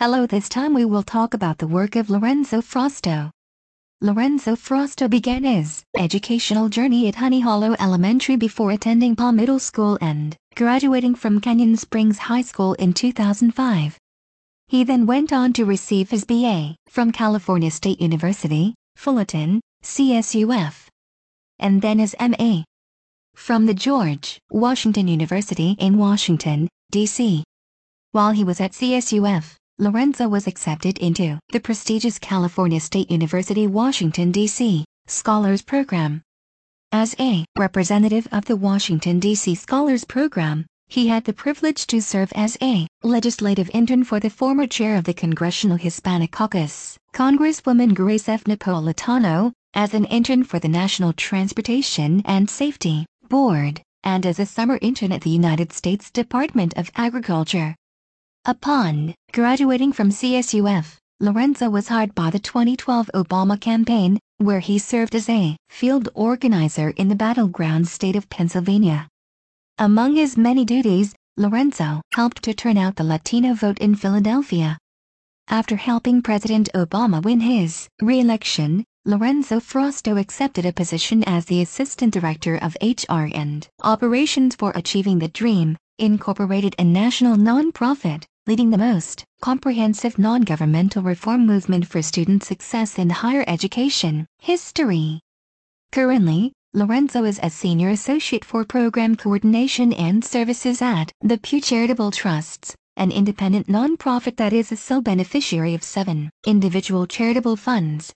Hello this time we will talk about the work of Lorenzo Frosto. Lorenzo Frosto began his educational journey at Honey Hollow Elementary before attending Palm Middle School and graduating from Canyon Springs High School in 2005. He then went on to receive his BA from California State University, Fullerton, CSUF, and then his MA from the George Washington University in Washington, D.C. While he was at CSUF, Lorenzo was accepted into the prestigious California State University Washington, D.C. Scholars Program. As a representative of the Washington, D.C. Scholars Program, he had the privilege to serve as a legislative intern for the former chair of the Congressional Hispanic Caucus, Congresswoman Grace F. Napolitano, as an intern for the National Transportation and Safety Board, and as a summer intern at the United States Department of Agriculture. Upon graduating from CSUF, Lorenzo was hired by the 2012 Obama campaign, where he served as a field organizer in the battleground state of Pennsylvania. Among his many duties, Lorenzo helped to turn out the Latino vote in Philadelphia. After helping President Obama win his re-election, Lorenzo Frosto accepted a position as the Assistant Director of HR and Operations for Achieving the Dream, Incorporated a national nonprofit, leading the most comprehensive non-governmental reform movement for student success in higher education history. Currently, Lorenzo is a Senior Associate for Program Coordination and Services at the Pew Charitable Trusts, an independent nonprofit that is a sole beneficiary of seven individual charitable funds